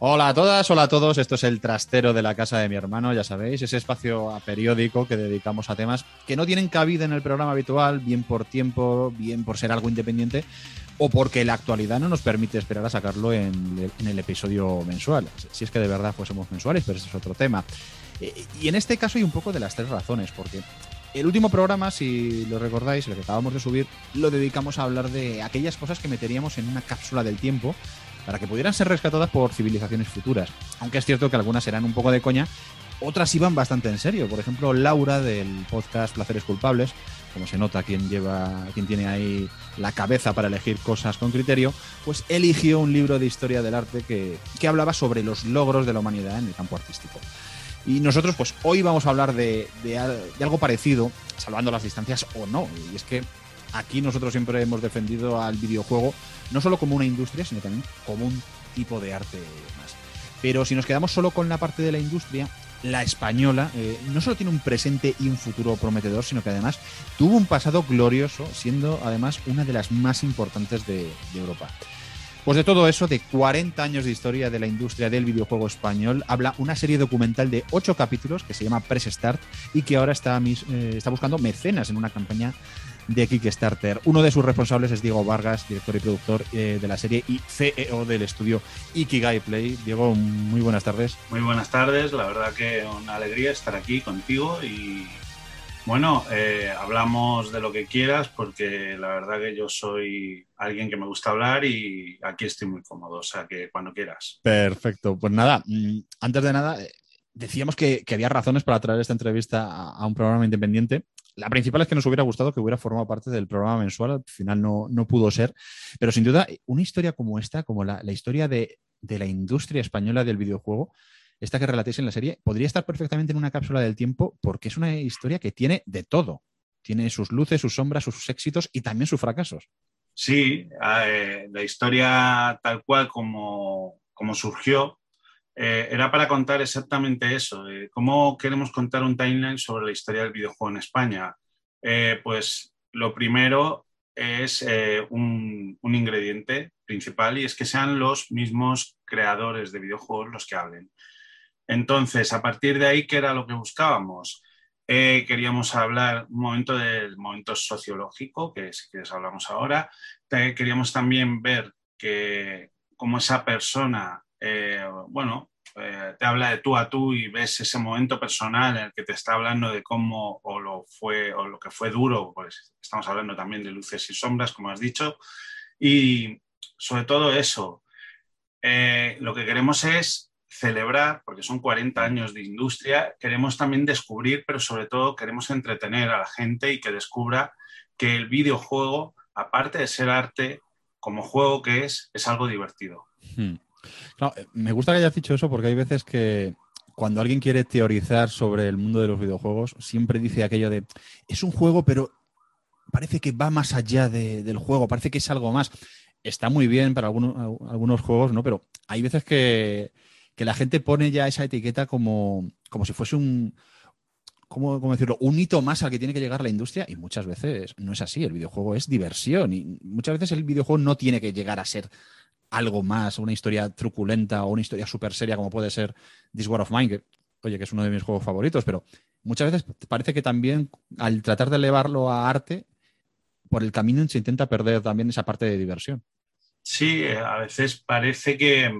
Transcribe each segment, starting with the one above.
Hola a todas, hola a todos. Esto es el trastero de la casa de mi hermano, ya sabéis, ese espacio a periódico que dedicamos a temas que no tienen cabida en el programa habitual, bien por tiempo, bien por ser algo independiente o porque la actualidad no nos permite esperar a sacarlo en, el episodio mensual. Si es que de verdad fuésemos mensuales, pero ese es otro tema. Eh, y en este caso hay un poco de las tres razones, porque el último programa, si lo recordáis, el que acabamos de subir, lo dedicamos a hablar de aquellas cosas que meteríamos en una cápsula del tiempo para que pudieran ser rescatadas por civilizaciones futuras. Aunque es cierto que algunas eran un poco de coña, otras iban bastante en serio. Por ejemplo, Laura del podcast Placeres Culpables, como se nota quien lleva, quien tiene ahí la cabeza para elegir cosas con criterio, pues eligió un libro de historia del arte que, hablaba sobre los logros de la humanidad en el campo artístico. Y nosotros, pues hoy vamos a hablar de, de, algo parecido, salvando las distancias o no. Y es que aquí nosotros siempre hemos defendido al videojuego no solo como una industria, sino también como un tipo de arte más. Pero si nos quedamos solo con la parte de la industria, la española eh, no solo tiene un presente y un futuro prometedor, sino que además tuvo un pasado glorioso, siendo además una de las más importantes de, Europa. Pues de todo eso, de 40 años de historia de la industria del videojuego español, habla una serie documental de 8 capítulos que se llama Press Start y que ahora está, eh, está buscando mecenas en una campaña de Kickstarter. Uno de sus responsables es Diego Vargas, director y productor eh, de la serie y CEO del estudio Ikigai Play. Diego, muy buenas tardes. Muy buenas tardes, la verdad que una alegría estar aquí contigo y bueno, eh, hablamos de lo que quieras porque la verdad que yo soy alguien que me gusta hablar y aquí estoy muy cómodo, o sea que cuando quieras. Perfecto, pues nada, mm, antes de nada, eh, decíamos que, había razones para traer esta entrevista a, un programa independiente. La principal es que nos hubiera gustado que hubiera formado parte del programa mensual, al final no, no pudo ser, pero sin duda una historia como esta, como la, historia de, de la industria española del videojuego, esta que relatéis en la serie, podría estar perfectamente en una cápsula del tiempo porque es una historia que tiene de todo. Tiene sus luces, sus sombras, sus éxitos y también sus fracasos. Sí, eh, la historia tal cual como, como surgió eh, era para contar exactamente eso. ¿Cómo queremos contar un timeline sobre la historia del videojuego en España? Eh, pues lo primero es un, un, ingrediente principal y es que sean los mismos creadores de videojuegos los que hablen. Entonces, a partir de ahí, ¿qué era lo que buscábamos? Eh, queríamos hablar un momento del momento sociológico, que si quieres hablamos ahora. queríamos también ver que cómo esa persona, eh, bueno, eh, te habla de tú a tú y ves ese momento personal en el que te está hablando de cómo o lo fue o lo que fue duro, pues estamos hablando también de luces y sombras, como has dicho. Y sobre todo eso, lo que queremos es celebrar, porque son 40 años de industria, queremos también descubrir, pero sobre todo queremos entretener a la gente y que descubra que el videojuego, aparte de ser arte, como juego que es, es algo divertido. Hmm. Eh, me gusta que hayas dicho eso porque hay veces que cuando alguien quiere teorizar sobre el mundo de los videojuegos, siempre dice aquello de, es un juego, pero parece que va más allá del juego, parece que es algo más. Está muy bien para algunos, algunos juegos, ¿no? Pero hay veces que, que la gente pone ya esa etiqueta como, como si fuese un, ¿cómo, decirlo? Un hito más al que tiene que llegar la industria y muchas veces no es así. El videojuego es diversión y muchas veces el videojuego no tiene que llegar a ser algo más, una historia truculenta o una historia súper seria como puede ser This War of Mine, que, oye, que es uno de mis juegos favoritos, pero muchas veces parece que también al tratar de elevarlo a arte, por el camino se intenta perder también esa parte de diversión. Sí, a veces parece que,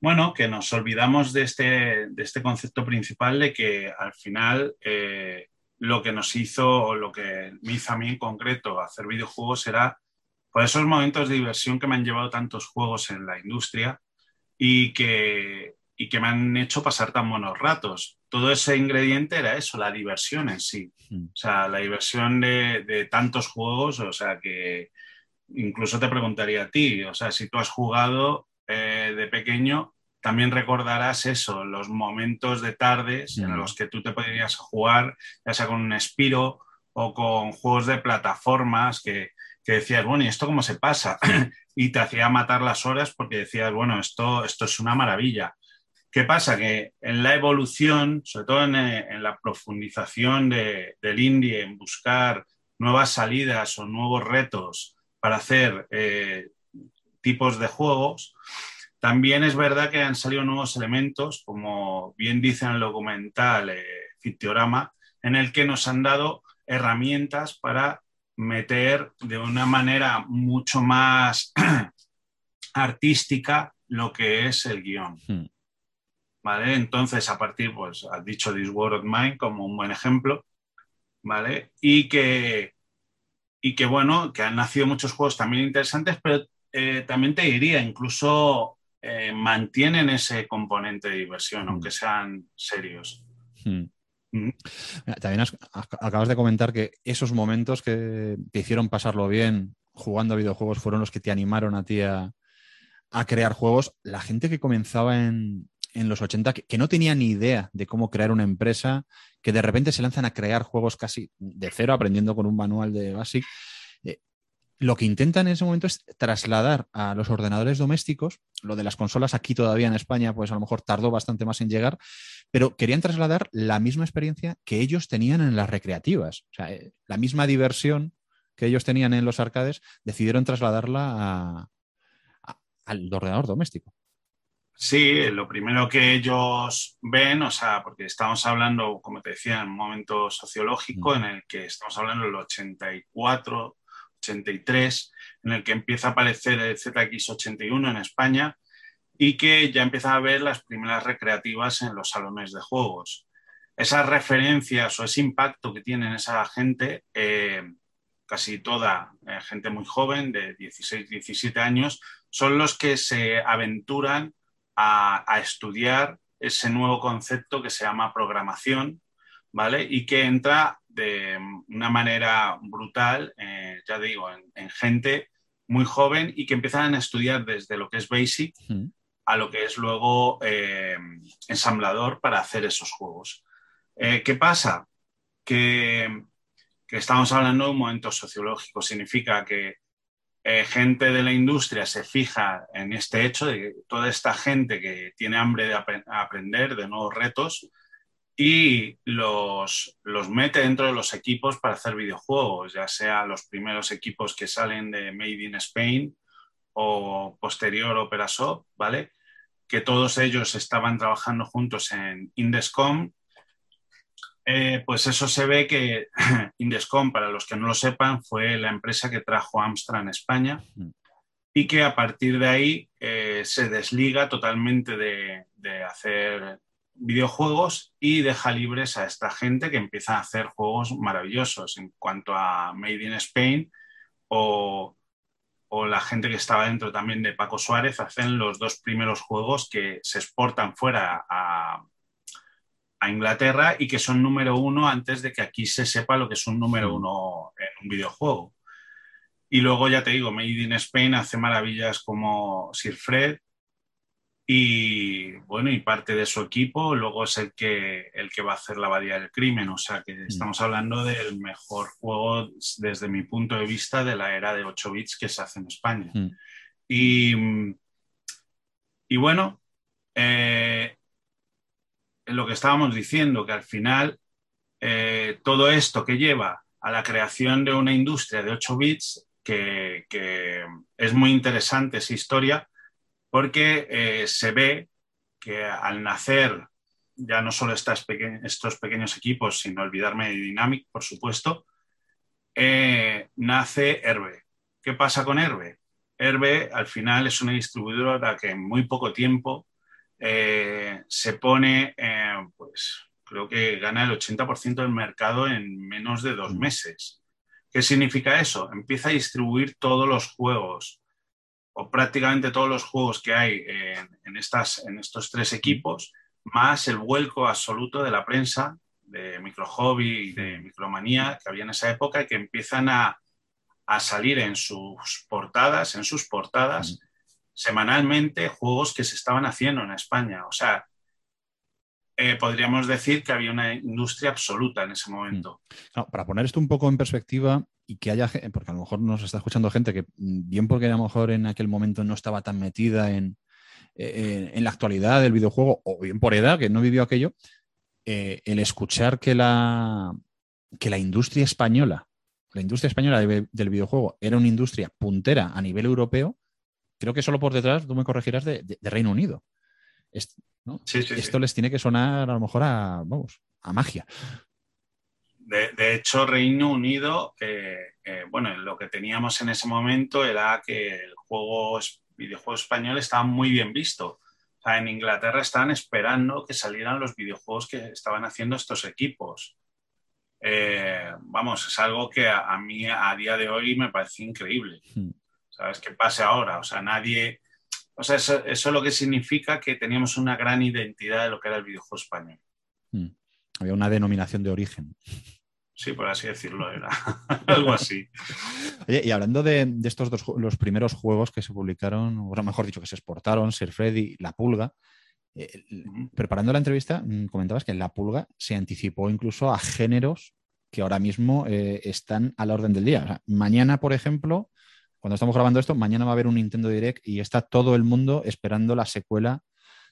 bueno, que nos olvidamos de este, de este concepto principal de que al final eh, lo que nos hizo o lo que me hizo a mí en concreto hacer videojuegos era por esos momentos de diversión que me han llevado tantos juegos en la industria y que, y que me han hecho pasar tan buenos ratos. Todo ese ingrediente era eso, la diversión en sí. Mm. O sea, la diversión de, de tantos juegos, o sea, que incluso te preguntaría a ti, o sea, si tú has jugado eh, de pequeño, también recordarás eso, los momentos de tardes en los que tú te podrías jugar, ya sea con un Spiro o con juegos de plataformas que, decías, bueno, ¿y esto cómo se pasa? y te hacía matar las horas porque decías, bueno, esto, esto es una maravilla. ¿Qué pasa? Que en la evolución, sobre todo en, eh, la profundización del indie, en buscar nuevas salidas o nuevos retos para hacer eh, tipos de juegos, También es verdad que han salido nuevos elementos, como bien dice en el documental eh, Fictiorama, en el que nos han dado herramientas para meter de una manera mucho más artística lo que es el guion. Hmm. ¿Vale? Entonces, a partir, pues, has dicho This World of Mine como un buen ejemplo, ¿vale? Y que, y que, bueno, que han nacido muchos juegos también interesantes, pero eh, también te diría, incluso eh, mantienen ese componente de diversión, hmm. aunque sean serios. Hmm. También acabas de comentar que esos momentos que te hicieron pasarlo bien jugando a videojuegos fueron los que te animaron a ti a, crear juegos. La gente que comenzaba en, los 80, que, no tenía ni idea de cómo crear una empresa, que de repente se lanzan a crear juegos casi de cero, aprendiendo con un manual de BASIC, lo que intentan en ese momento es trasladar a los ordenadores domésticos, lo de las consolas aquí todavía en España, pues a lo mejor tardó bastante más en llegar, pero querían trasladar la misma experiencia que ellos tenían en las recreativas. O sea, eh, la misma diversión que ellos tenían en los arcades, decidieron trasladarla al ordenador doméstico. Sí, lo primero que ellos ven, o sea, porque estamos hablando, como te decía, en un momento sociológico mm. en el que estamos hablando del 84, 83, en el que empieza a aparecer el ZX81 en España y que ya empieza a ver las primeras recreativas en los salones de juegos. Esas referencias o ese impacto que tienen esa gente, eh, casi toda eh, gente muy joven, de 16, 17 años, son los que se aventuran a, estudiar ese nuevo concepto que se llama programación, ¿vale? Y que entra de una manera brutal, eh, ya digo, en, gente muy joven y que empiezan a estudiar desde lo que es Basic a lo que es luego eh, ensamblador para hacer esos juegos. Eh, ¿Qué pasa? Que, que, estamos hablando de un momento sociológico, significa que gente de la industria se fija en este hecho de que toda esta gente que tiene hambre de aprender de nuevos retos, y los, los mete dentro de los equipos para hacer videojuegos, ya sea los primeros equipos que salen de Made in Spain o posterior Operasoft, ¿vale? Que todos ellos estaban trabajando juntos en Indescom. Eh, pues eso se ve que Indescom, para los que no lo sepan, fue la empresa que trajo Amstrad en España y que a partir de ahí eh, se desliga totalmente de, de hacer videojuegos y deja libres a esta gente que empieza a hacer juegos maravillosos en cuanto a Made in Spain o, la gente que estaba dentro también de Paco Suárez hacen los dos primeros juegos que se exportan fuera a, Inglaterra y que son número uno antes de que aquí se sepa lo que es un número uno en un videojuego. Y luego, ya te digo, Made in Spain hace maravillas como Sir Fred, y bueno, y parte de su equipo luego es el que, el que va a hacer la abadía del crimen. O sea que mm. estamos hablando del mejor juego desde mi punto de vista de la era de 8 bits que se hace en España. Mm. Y, y, bueno, eh, lo que estábamos diciendo, que al final eh, todo esto que lleva a la creación de una industria de 8 bits, que, que es muy interesante esa historia, porque eh, se ve que al nacer ya no solo estos pequeños equipos, sino olvidarme de Dynamic, por supuesto, eh, nace Herbe. ¿Qué pasa con Herbe? Herbe al final es una distribuidora que en muy poco tiempo eh, se pone, pues creo que gana el 80% del mercado en menos de dos mm. meses. ¿Qué significa eso? Empieza a distribuir todos los juegos o prácticamente todos los juegos que hay en, estas, en estos tres equipos, más el vuelco absoluto de la prensa, de Micro Hobby y de Micromanía que había en esa época y que empiezan a, salir en sus portadas, en sus portadas, semanalmente juegos que se estaban haciendo en España. O sea, eh, podríamos decir que había una industria absoluta en ese momento. para poner esto un poco en perspectiva, y que haya, porque a lo mejor nos está escuchando gente que, mm, bien porque a lo mejor en aquel momento no estaba tan metida en, en, la actualidad del videojuego, o bien por edad, que no vivió aquello, eh, el escuchar que la, que la industria española, la industria española del videojuego era una industria puntera a nivel europeo, creo que solo por detrás, tú me corregirás, de, Reino Unido. Esto les tiene que sonar a lo mejor a, vamos, a magia. De, hecho, Reino Unido, eh, eh, bueno, lo que teníamos en ese momento era que el juego, videojuego español estaba muy bien visto. en Inglaterra estaban esperando que salieran los videojuegos que estaban haciendo estos equipos. Eh, vamos, es algo que a, mí a día de hoy me parece increíble. Hmm. ¿Sabes? Que pase ahora. O sea, nadie. O sea, eso, eso, lo que significa que teníamos una gran identidad de lo que era el videojuego español. Hmm. Había una denominación de origen. Sí, por así decirlo, era algo así. Oye, y hablando de, estos dos, los primeros juegos que se publicaron, o mejor dicho, que se exportaron, Ser Freddy y La Pulga, eh, preparando la entrevista, mm, comentabas que La Pulga se anticipó incluso a géneros que ahora mismo eh, están a la orden del día. mañana, por ejemplo, cuando estamos grabando esto, mañana va a haber un Nintendo Direct y está todo el mundo esperando la secuela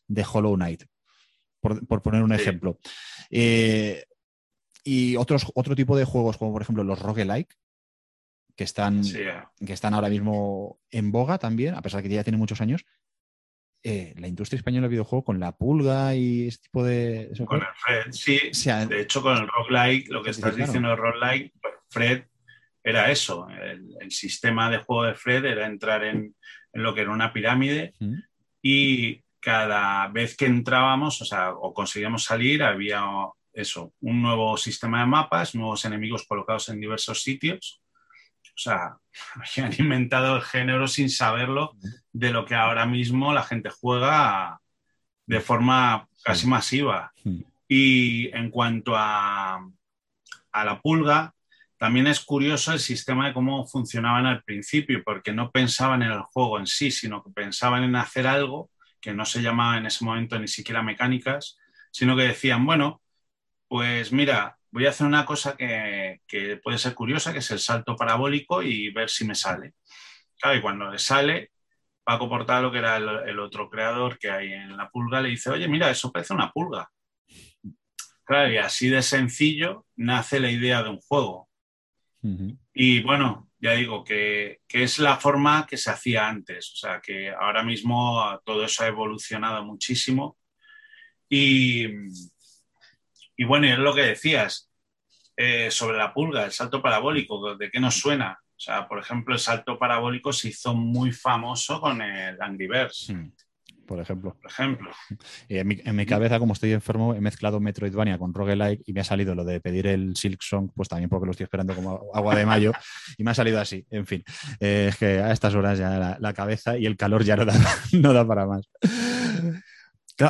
de Hollow Knight, por, poner un ejemplo. Eh, y otros, otro tipo de juegos, como por ejemplo los roguelike, que están, que están ahora mismo en boga también, a pesar de que ya tienen muchos años. Eh, la industria española de videojuego con la pulga y este tipo de. Con el Fred, sí. de hecho, con el roguelike, lo que estás diciendo el roguelike, Fred era eso. El, sistema de juego de Fred era entrar en, lo que era una pirámide y cada vez que entrábamos, o sea, o conseguíamos salir, había eso, un nuevo sistema de mapas, nuevos enemigos colocados en diversos sitios. O sea, habían inventado el género sin saberlo de lo que ahora mismo la gente juega de forma casi masiva. Y en cuanto a, a la pulga, también es curioso el sistema de cómo funcionaban al principio, porque no pensaban en el juego en sí, sino que pensaban en hacer algo que no se llamaba en ese momento ni siquiera mecánicas, sino que decían, bueno, pues mira, voy a hacer una cosa que, puede ser curiosa, que es el salto parabólico y ver si me sale. Y cuando le sale, Paco Portalo, que era el, otro creador que hay en la pulga, le dice, oye, mira, eso parece una pulga. Claro, y así de sencillo nace la idea de un juego. Y bueno, ya digo que, que, es la forma que se hacía antes, o sea que ahora mismo todo eso ha evolucionado muchísimo y, y bueno, es lo que decías eh, sobre la pulga, el salto parabólico, ¿de qué nos suena? O sea, por ejemplo, el salto parabólico se hizo muy famoso con el Angry Birds. Hmm, por ejemplo. Por ejemplo. En mi, en mi, cabeza, como estoy enfermo, he mezclado Metroidvania con roguelike y me ha salido lo de pedir el Silk Song, pues también porque lo estoy esperando como agua de mayo, y me ha salido así. En fin, eh, es que a estas horas ya la, cabeza y el calor ya no da, no da para más.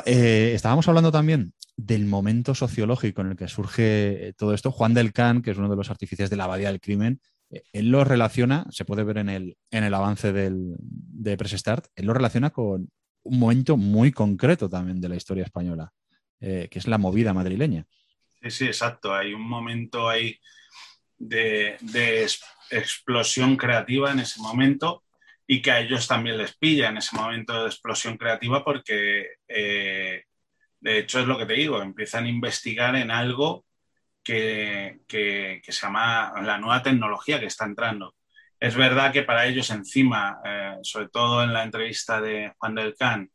Eh, estábamos hablando también del momento sociológico en el que surge todo esto, Juan del Can, que es uno de los artífices de la abadía del crimen, eh, él lo relaciona, se puede ver en el, en el avance del, de Press Start, él lo relaciona con un momento muy concreto también de la historia española, eh, que es la movida madrileña. Sí, sí, exacto. Hay un momento ahí de, explosión creativa en ese momento y que a ellos también les pilla en ese momento de explosión creativa porque eh, de hecho, es lo que te digo, empiezan a investigar en algo que, se llama la nueva tecnología que está entrando. Es verdad que para ellos encima, eh, sobre todo en la entrevista de Juan del Can,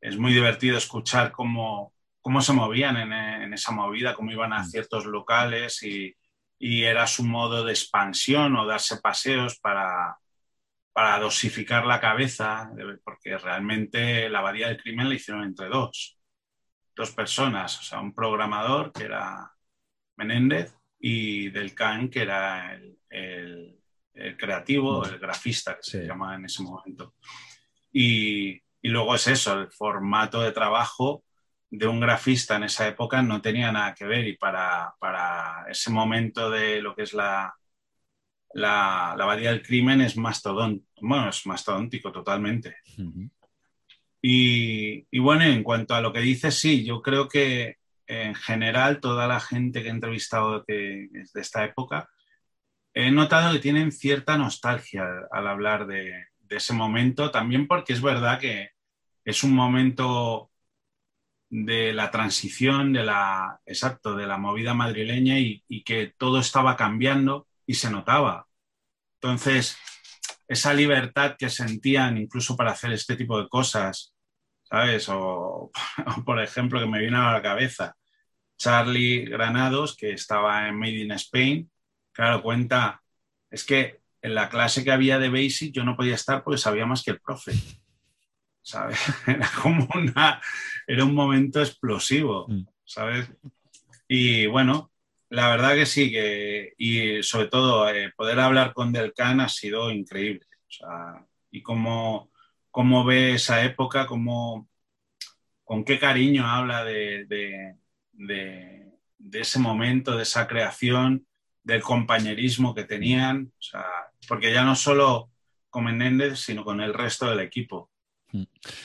es muy divertido escuchar cómo, cómo se movían en, esa movida, cómo iban a mm. ciertos locales y, era su modo de expansión o darse paseos para, para dosificar la cabeza, porque realmente la abadía del crimen la hicieron entre dos dos personas, o sea, un programador que era Menéndez y Del Can, que era el, creativo, el grafista que se llamaba en ese momento. Y, luego es eso, el formato de trabajo de un grafista en esa época no tenía nada que ver y para, ese momento de lo que es la, la, la abadía del crimen es mastodóntico, bueno, es mastodóntico totalmente. Y, bueno, en cuanto a lo que dices, sí, yo creo que en general toda la gente que he entrevistado de, esta época, he notado que tienen cierta nostalgia al hablar de, ese momento, también porque es verdad que es un momento de la transición, de la, exacto, de la movida madrileña y, que todo estaba cambiando y se notaba. Entonces, esa libertad que sentían incluso para hacer este tipo de cosas, ¿sabes? O, por ejemplo, que me viene a la cabeza, Charlie Granados, que estaba en Made in Spain, claro, cuenta, es que en la clase que había de Basic yo no podía estar porque sabía más que el profe. ¿Sabes? Era como una, era un momento explosivo, mm. ¿sabes? Y bueno, la verdad que sí, que, y sobre todo eh, poder hablar con Delcan ha sido increíble. O sea, y cómo, cómo ve esa época, cómo, con qué cariño habla de, de, de, ese momento, de esa creación, del compañerismo que tenían, o sea, porque ya no solo con Menéndez, sino con el resto del equipo. Mm.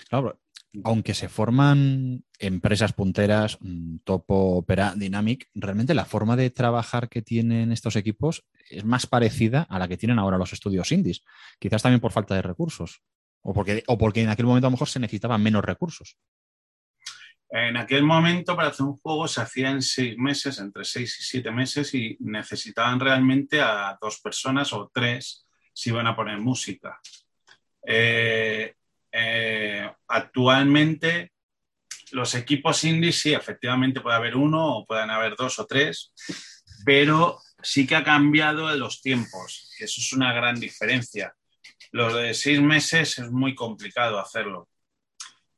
Claro, aunque se forman empresas punteras, mm, Topo, Opera, Dynamic, realmente la forma de trabajar que tienen estos equipos es más parecida a la que tienen ahora los estudios indies. Quizás también por falta de recursos. O porque, o porque en aquel momento a lo mejor se necesitaban menos recursos. En aquel momento, para hacer un juego, se hacía en seis meses, entre seis y siete meses, y necesitaban realmente a dos personas o tres si iban a poner música. Eh, eh, actualmente los equipos indies sí, efectivamente puede haber uno o pueden haber dos o tres, pero sí que ha cambiado los tiempos, que eso es una gran diferencia. Lo de seis meses es muy complicado hacerlo.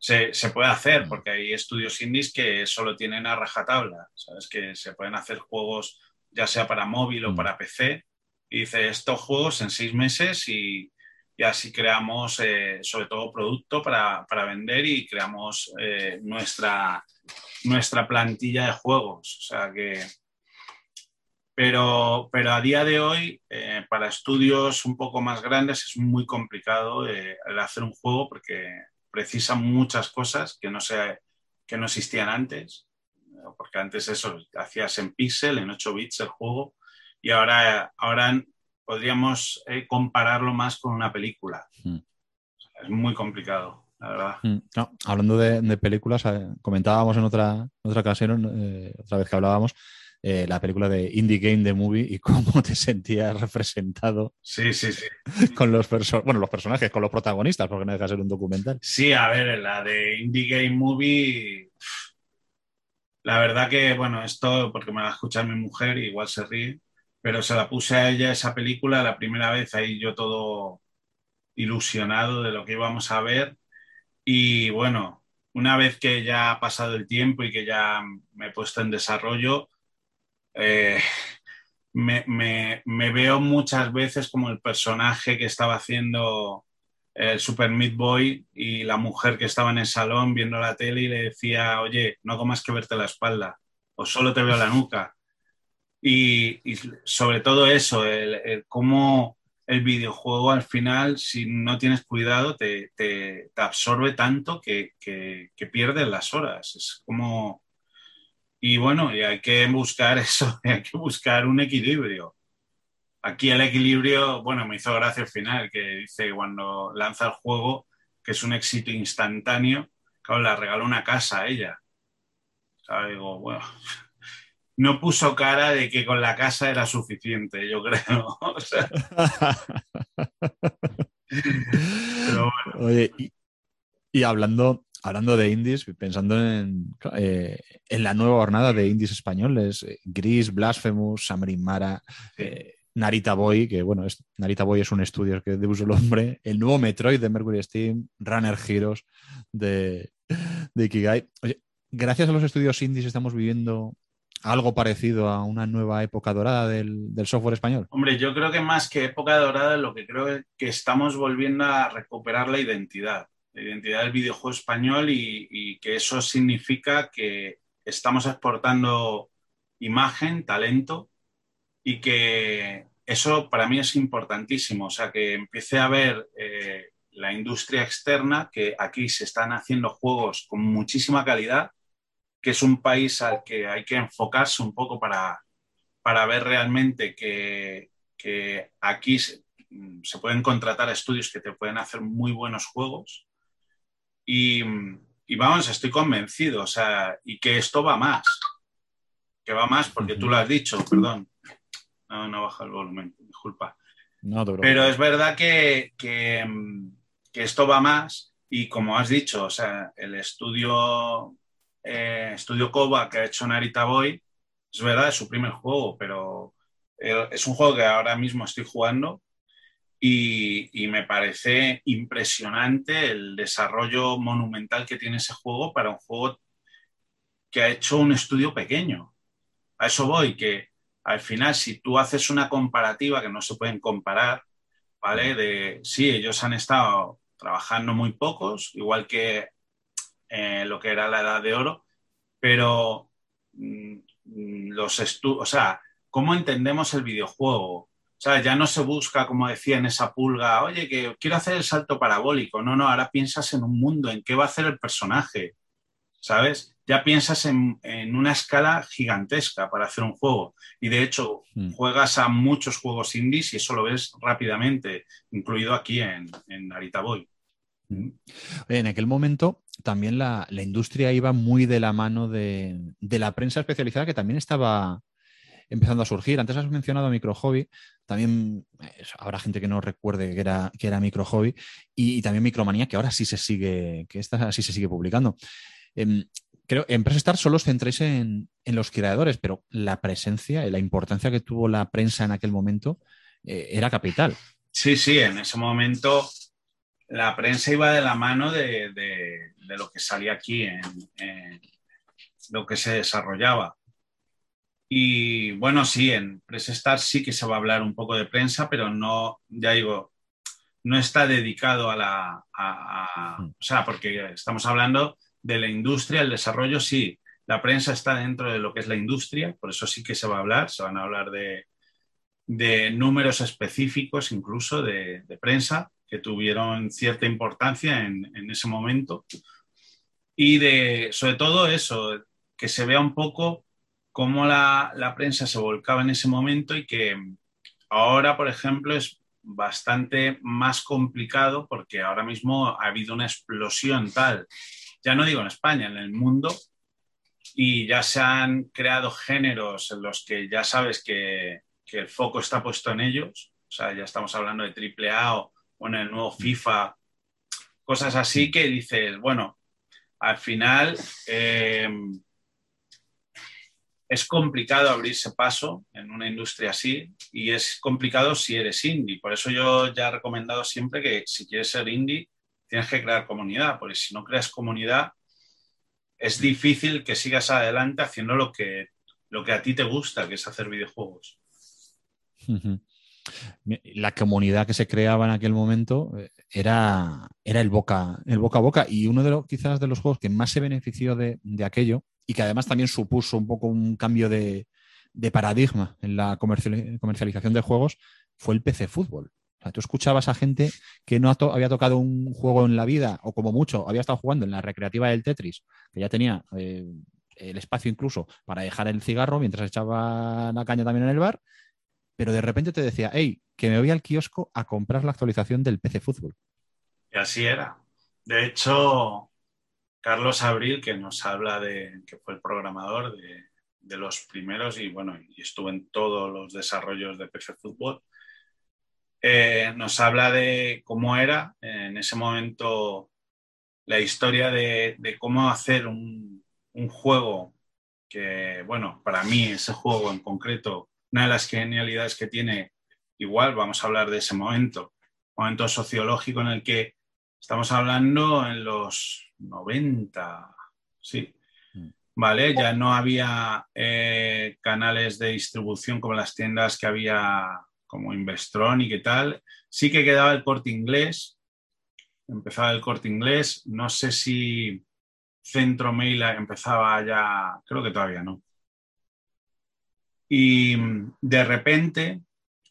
Se, se, puede hacer porque hay estudios indies que solo tienen a rajatabla, ¿sabes? Que se pueden hacer juegos ya sea para móvil o mm. para PC. Y dice, estos juegos en seis meses y, y así creamos eh, sobre todo producto para, vender y creamos eh, nuestra, nuestra plantilla de juegos. O sea que, pero, pero a día de hoy, eh, para estudios un poco más grandes es muy complicado el hacer un juego porque precisa muchas cosas que no, se, que no existían antes. Porque antes eso, hacías en pixel, en 8 bits el juego, y ahora, ahora podríamos eh, compararlo más con una película. Hmm. es muy complicado, la verdad. Hmm. hablando de, películas, eh, comentábamos en otra, otra ocasión, eh, otra vez que hablábamos, la película de Indie Game The Movie y cómo te sentías representado. Sí, sí, sí. Con los, bueno, los personajes, con los protagonistas, porque no deja de ser un documental. Sí, a ver, la de Indie Game Movie. La verdad que, bueno, esto, porque me va a escuchar mi mujer, igual se ríe, pero se la puse a ella esa película la primera vez, ahí yo todo ilusionado de lo que íbamos a ver. Y bueno, una vez que ya ha pasado el tiempo y que ya me he puesto en desarrollo, eh, me, veo muchas veces como el personaje que estaba haciendo el Super Meat Boy y la mujer que estaba en el salón viendo la tele y le decía, oye, no hago más que verte la espalda o solo te veo la nuca. Y, sobre todo eso, el, cómo el videojuego al final, si no tienes cuidado, te, te, absorbe tanto que, que, pierdes las horas. Es como... Y bueno, y hay que buscar eso, hay que buscar un equilibrio. Aquí el equilibrio, bueno, me hizo gracia al final, que dice cuando lanza el juego, que es un éxito instantáneo, claro, le regaló una casa a ella. O digo, bueno, no puso cara de que con la casa era suficiente, yo creo. Oye, y, hablando, hablando de indies, pensando en, eh, en, la nueva jornada de indies españoles, eh, Gris, Blasphemous, Samrin Mara, eh, Narita Boy, que bueno, es, Narita Boy es un estudio que de uso el hombre, el nuevo Metroid de Mercury Steam, Runner Heroes de, de Ikigai. Oye, gracias a los estudios indies estamos viviendo algo parecido a una nueva época dorada del, software español? Hombre, yo creo que más que época dorada, lo que creo es que estamos volviendo a recuperar la identidad, identidad del videojuego español y, que eso significa que estamos exportando imagen, talento y que eso para mí es importantísimo, o sea, que empiece a ver eh, la industria externa, que aquí se están haciendo juegos con muchísima calidad que es un país al que hay que enfocarse un poco para, para ver realmente que, aquí se, pueden contratar estudios que te pueden hacer muy buenos juegos. Y, vamos, estoy convencido, o sea, y que esto va más, que va más, porque tú lo has dicho, perdón, no, no baja el volumen, disculpa. Pero es verdad que, que, esto va más y como has dicho, o sea, el estudio, eh, estudio Koba que ha hecho Narita Boy, es verdad, es su primer juego, pero es un juego que ahora mismo estoy jugando y, me parece impresionante el desarrollo monumental que tiene ese juego para un juego que ha hecho un estudio pequeño. A eso voy, que al final si tú haces una comparativa que no se pueden comparar, ¿vale? De sí, ellos han estado trabajando muy pocos, igual que eh, lo que era la edad de oro, pero mm, los estudios, o sea, ¿cómo entendemos el videojuego? O sea, ya no se busca, como decía en esa pulga, oye, que quiero hacer el salto parabólico. No, no, ahora piensas en un mundo, en qué va a hacer el personaje, ¿sabes? Ya piensas en, una escala gigantesca para hacer un juego. Y de hecho, hmm. juegas a muchos juegos indies y eso lo ves rápidamente, incluido aquí en, en Arita Boy. Hmm. En aquel momento también la, industria iba muy de la mano de, la prensa especializada que también estaba empezando a surgir. Antes has mencionado Micro Hobby, también eh, habrá gente que no recuerde que era, que era Micro Hobby, y, también Micromanía, que ahora sí se sigue, que esta sí se sigue publicando. Em, creo en Press solo os centréis en, los creadores, pero la presencia, la importancia que tuvo la prensa en aquel momento eh, era capital. Sí, sí, en ese momento la prensa iba de la mano de, lo que salía aquí, en, lo que se desarrollaba. Y bueno, sí, en Press Start sí que se va a hablar un poco de prensa, pero no, ya digo, no está dedicado a la... Mm. o sea, porque estamos hablando de la industria, el desarrollo, sí. La prensa está dentro de lo que es la industria, por eso sí que se va a hablar, se van a hablar de, números específicos incluso de, prensa que tuvieron cierta importancia en, ese momento. Y de, sobre todo eso, que se vea un poco cómo la, prensa se volcaba en ese momento y que ahora, por ejemplo, es bastante más complicado porque ahora mismo ha habido una explosión tal ya no digo en España, en el mundo, y ya se han creado géneros en los que ya sabes que, el foco está puesto en ellos, o sea, ya estamos hablando de AAA o, o en el nuevo FIFA, cosas así que dices, bueno, al final eh, es complicado abrirse paso en una industria así y es complicado si eres indie. Por eso yo ya he recomendado siempre que si quieres ser indie, tienes que crear comunidad, porque si no creas comunidad, es difícil que sigas adelante haciendo lo que, lo que a ti te gusta, que es hacer videojuegos. La comunidad que se creaba en aquel momento eh, era, era el, boca, el boca a boca y uno de los quizás de los juegos que más se benefició de, aquello y que además también supuso un poco un cambio de, paradigma en la comercialización de juegos fue el PC Fútbol tú escuchabas a gente que no había tocado un juego en la vida, o como mucho, había estado jugando en la recreativa del Tetris, que ya tenía eh, el espacio incluso para dejar el cigarro mientras echaba la caña también en el bar, pero de repente te decía, hey, que me voy al kiosco a comprar la actualización del PC Fútbol. Y así era. De hecho, Carlos Abril, que nos habla de, que fue el programador de, los primeros y bueno, y estuvo en todos los desarrollos de PC Fútbol, eh, nos habla de cómo era en ese momento la historia de, cómo hacer un, juego que, bueno, para mí ese juego en concreto, una de las genialidades que tiene, igual vamos a hablar de ese momento, momento sociológico en el que estamos hablando en los 90, sí. Mm. Vale, ya no había eh, canales de distribución como las tiendas que había como Investron y qué tal. Sí que quedaba el corte inglés, empezaba el corte inglés, no sé si Centro Mail empezaba ya, creo que todavía no. Y de repente,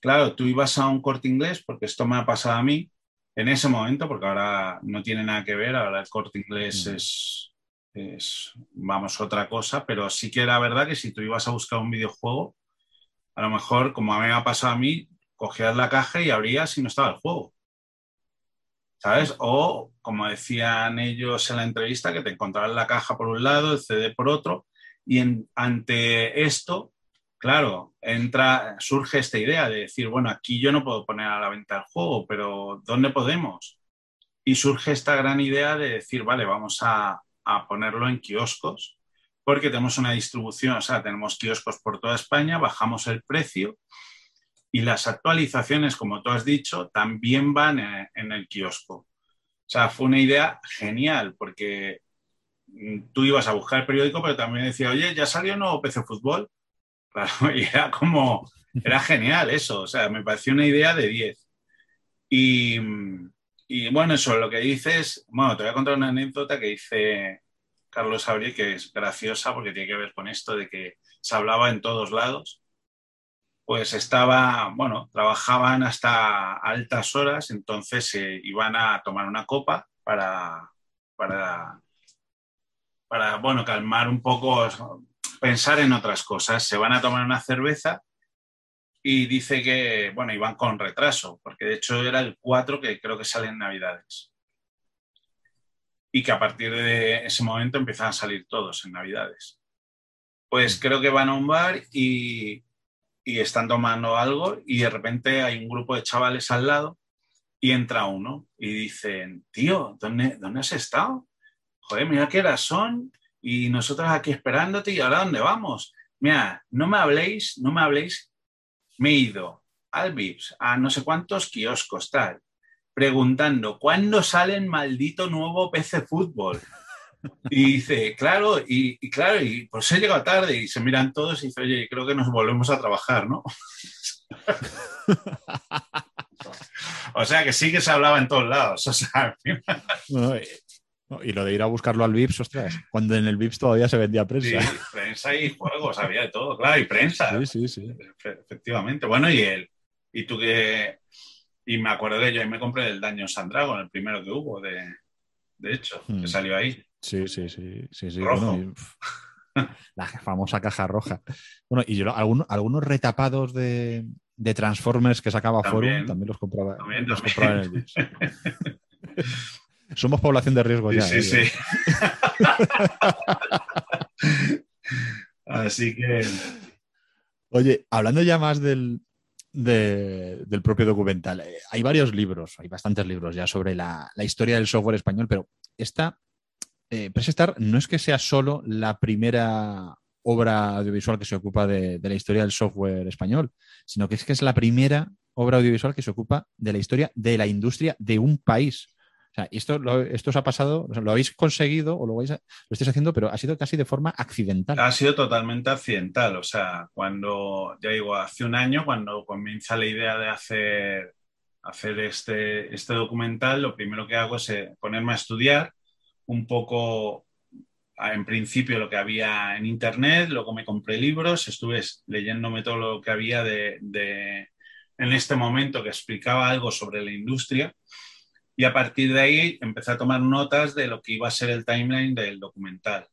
claro, tú ibas a un corte inglés, porque esto me ha pasado a mí en ese momento, porque ahora no tiene nada que ver, ahora el corte inglés mm. es, es, vamos, otra cosa, pero sí que era verdad que si tú ibas a buscar un videojuego, a lo mejor, como a mí me ha pasado a mí, cogías la caja y abrías y no estaba el juego. ¿Sabes? O, como decían ellos en la entrevista, que te encontrabas la caja por un lado, el CD por otro, y ante esto, claro, entra, surge esta idea de decir, bueno, aquí yo no puedo poner a la venta el juego, pero ¿dónde podemos? Y surge esta gran idea de decir, vale, vamos a, a ponerlo en kioscos, porque tenemos una distribución, o sea, tenemos kioscos por toda España, bajamos el precio y las actualizaciones, como tú has dicho, también van en, el kiosco. O sea, fue una idea genial, porque mm, tú ibas a buscar el periódico, pero también decía, oye, ya salió un nuevo PC Fútbol. Claro, y era como, era genial eso, o sea, me pareció una idea de 10. Y, y bueno, eso, lo que dices, bueno, te voy a contar una anécdota que dice Carlos Abril, que es graciosa porque tiene que ver con esto de que se hablaba en todos lados. Pues estaba, bueno, trabajaban hasta altas horas, entonces se iban a tomar una copa para, para, para, bueno, calmar un poco pensar en otras cosas. Se van a tomar una cerveza y dice que, bueno, iban con retraso, porque de hecho era el 4 que creo que sale en Navidades. Y que a partir de ese momento empiezan a salir todos en Navidades. Pues creo que van a un bar y, y están tomando algo y de repente hay un grupo de chavales al lado y entra uno y dicen, tío, ¿dónde, ¿dónde has estado? Joder, mira qué horas son y nosotros aquí esperándote y ahora dónde vamos. Mira, no me habléis, no me habléis. Me he ido al VIPS, a no sé cuántos kioscos, tal, preguntando, ¿cuándo sale el maldito nuevo PC Fútbol? Y dice, claro, y, claro, y pues he llegado tarde y se miran todos y dice, oye, creo que nos volvemos a trabajar, ¿no? o sea que sí que se hablaba en todos lados. O sea, y lo de ir a buscarlo al VIPS, ostras, cuando en el VIPS todavía se vendía prensa. Sí, prensa y juegos, había de todo, claro, y prensa. Sí, sí, sí. Efectivamente. Bueno, y él, y tú que. Y me acuerdo de ello, y me compré el Daño Sandragon, el primero que hubo, de, de hecho, que hmm. salió ahí. Sí, sí, sí. sí, sí. la famosa caja roja. Bueno, y yo algunos, algunos retapados de, de Transformers que sacaba Forum también los compraba, los compraba en el VIPS. Somos población de riesgo ya. Sí, ¿eh? sí. Así que. Oye, hablando ya más del, del propio documental, eh, hay varios libros, hay bastantes libros ya sobre la, historia del software español, pero esta, eh, no es que sea solo la primera obra audiovisual que se ocupa de, de, la historia del software español, sino que es que es la primera obra audiovisual que se ocupa de la historia de la industria de un país. O sea, esto, esto os ha pasado, lo habéis conseguido o lo, vais lo estáis haciendo, pero ha sido casi de forma accidental. Ha sido totalmente accidental. O sea, cuando, ya digo, hace un año, cuando comienza la idea de hacer, hacer este, este documental, lo primero que hago es eh, ponerme a estudiar un poco, en principio, lo que había en Internet, luego me compré libros, estuve leyéndome todo lo que había de, de en este momento que explicaba algo sobre la industria y a partir de ahí empecé a tomar notas de lo que iba a ser el timeline del documental.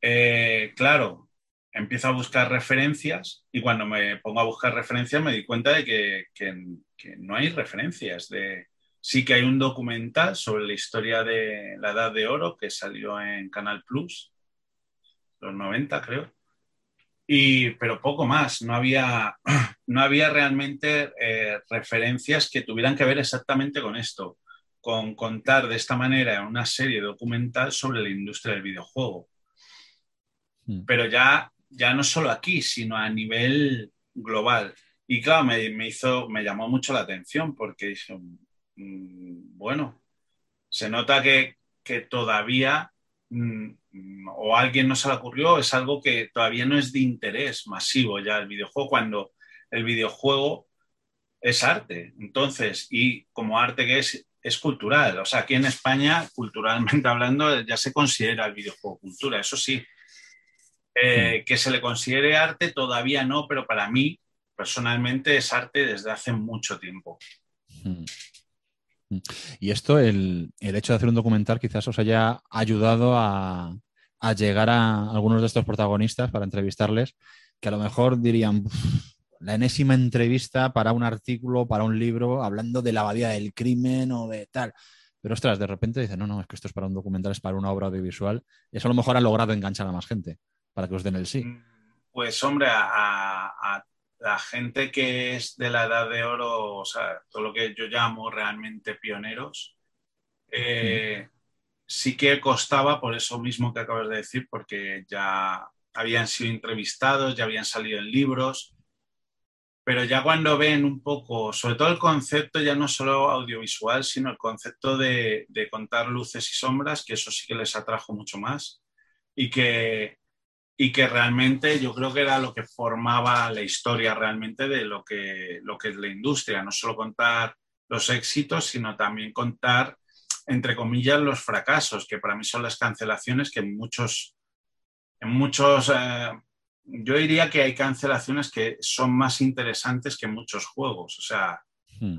Eh, claro, empiezo a buscar referencias y cuando me pongo a buscar referencias me di cuenta de que, que, no hay referencias. De, sí que hay un documental sobre la historia de la Edad de Oro que salió en Canal Plus, los 90 creo, y, pero poco más, no había, no había realmente eh, referencias que tuvieran que ver exactamente con esto, con contar de esta manera una serie documental sobre la industria del videojuego. Hmm. Pero ya, ya no solo aquí, sino a nivel global. Y claro, me, me hizo, me llamó mucho la atención porque dije, mm, bueno, se nota que, que todavía mm, o a alguien no se le ocurrió, es algo que todavía no es de interés masivo ya el videojuego, cuando el videojuego es arte. Entonces, y como arte que es, es cultural. O sea, aquí en España, culturalmente hablando, ya se considera el videojuego cultura, eso sí. Eh, hmm. que se le considere arte todavía no, pero para mí, personalmente, es arte desde hace mucho tiempo. Hmm. Y esto, el, hecho de hacer un documental quizás os haya ayudado a, llegar a algunos de estos protagonistas para entrevistarles, que a lo mejor dirían, la enésima entrevista para un artículo, para un libro, hablando de la abadía del crimen o de tal. Pero ostras, de repente dicen, no, no, es que esto es para un documental, es para una obra audiovisual. Y eso a lo mejor ha logrado enganchar a más gente para que os den el sí. Mm, Pues hombre, a, la gente que es de la edad de oro, o sea, todo lo que yo llamo realmente pioneros, eh, sí que costaba por eso mismo que acabas de decir, porque ya habían sido entrevistados, ya habían salido en libros, pero ya cuando ven un poco, sobre todo el concepto ya no solo audiovisual, sino el concepto de, contar luces y sombras, que eso sí que les atrajo mucho más y que, y que realmente yo creo que era lo que formaba la historia realmente de lo que, lo que es la industria, no solo contar los éxitos, sino también contar, entre comillas, los fracasos, que para mí son las cancelaciones que muchos, en muchos eh, yo diría que hay cancelaciones que son más interesantes que muchos juegos, o sea, hmm.